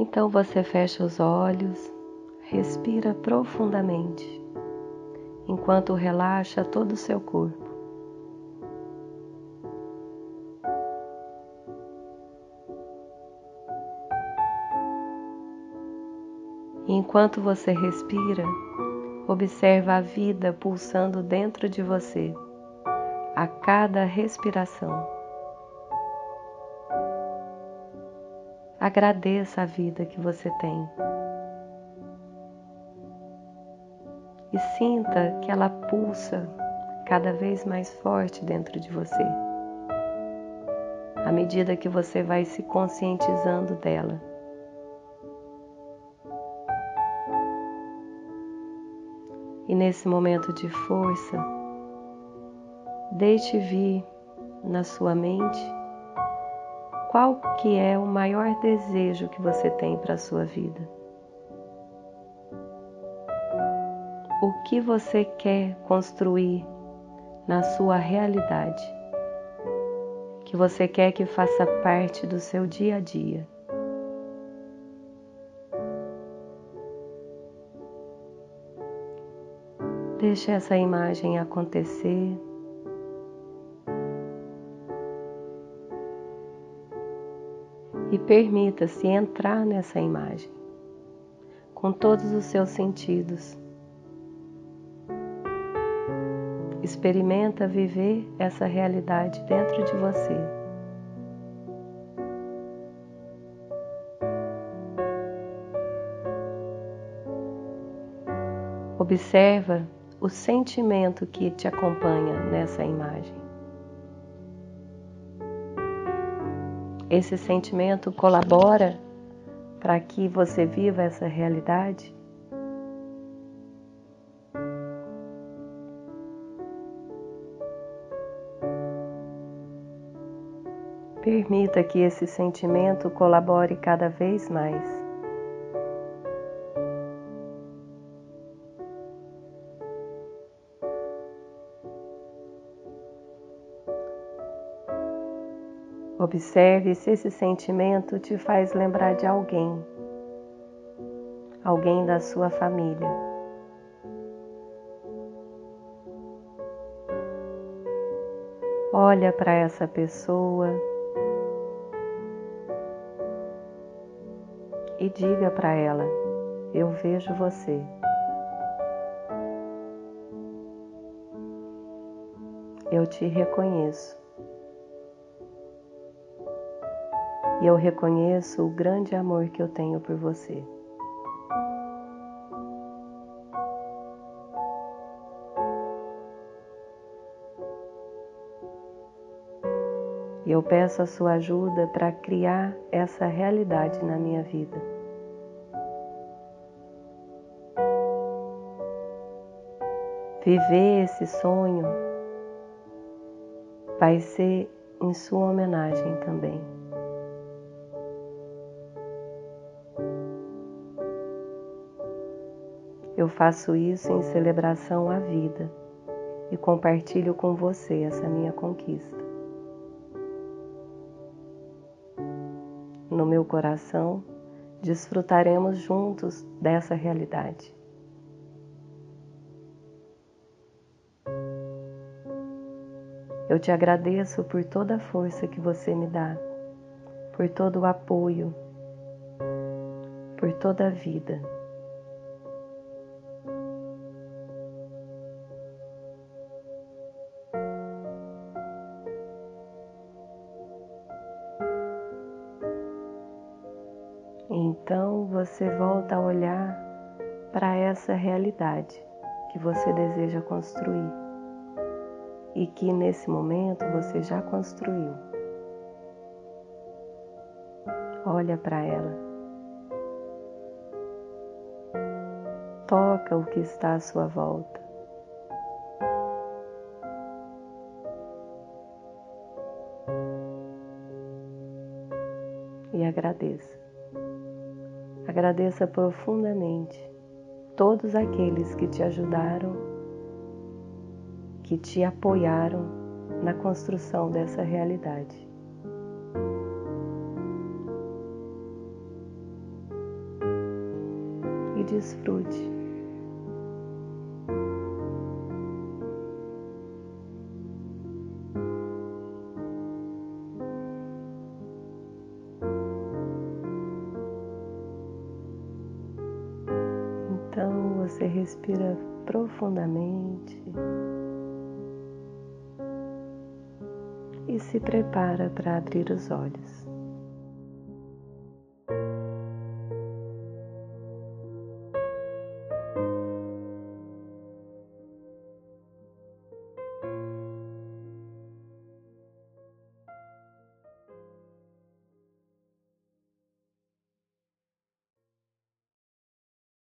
Então você fecha os olhos, respira profundamente, enquanto relaxa todo o seu corpo. E enquanto você respira, observa a vida pulsando dentro de você a cada respiração. Agradeça a vida que você tem. E sinta que ela pulsa cada vez mais forte dentro de você, à medida que você vai se conscientizando dela. E nesse momento de força, deixe vir na sua mente qual que é o maior desejo que você tem para a sua vida. O que você quer construir na sua realidade, que você quer que faça parte do seu dia a dia. Deixe essa imagem acontecer. E permita-se entrar nessa imagem com todos os seus sentidos. Experimenta viver essa realidade dentro de você. Observa o sentimento que te acompanha nessa imagem. Esse sentimento colabora para que você viva essa realidade? Permita que esse sentimento colabore cada vez mais. Observe se esse sentimento te faz lembrar de alguém, alguém da sua família. Olha para essa pessoa e diga para ela: Eu vejo você. Eu te reconheço. E eu reconheço o grande amor que eu tenho por você. E eu peço a sua ajuda para criar essa realidade na minha vida. Viver esse sonho vai ser em sua homenagem também. Eu faço isso em celebração à vida e compartilho com você essa minha conquista. No meu coração, desfrutaremos juntos dessa realidade. Eu te agradeço por toda a força que você me dá, por todo o apoio, por toda a vida. Então você volta a olhar para essa realidade que você deseja construir e que nesse momento você já construiu. Olha para ela. Toca o que está à sua volta. E agradeça. Agradeça profundamente todos aqueles que te ajudaram, que te apoiaram na construção dessa realidade. E desfrute você respira profundamente e se prepara para abrir os olhos.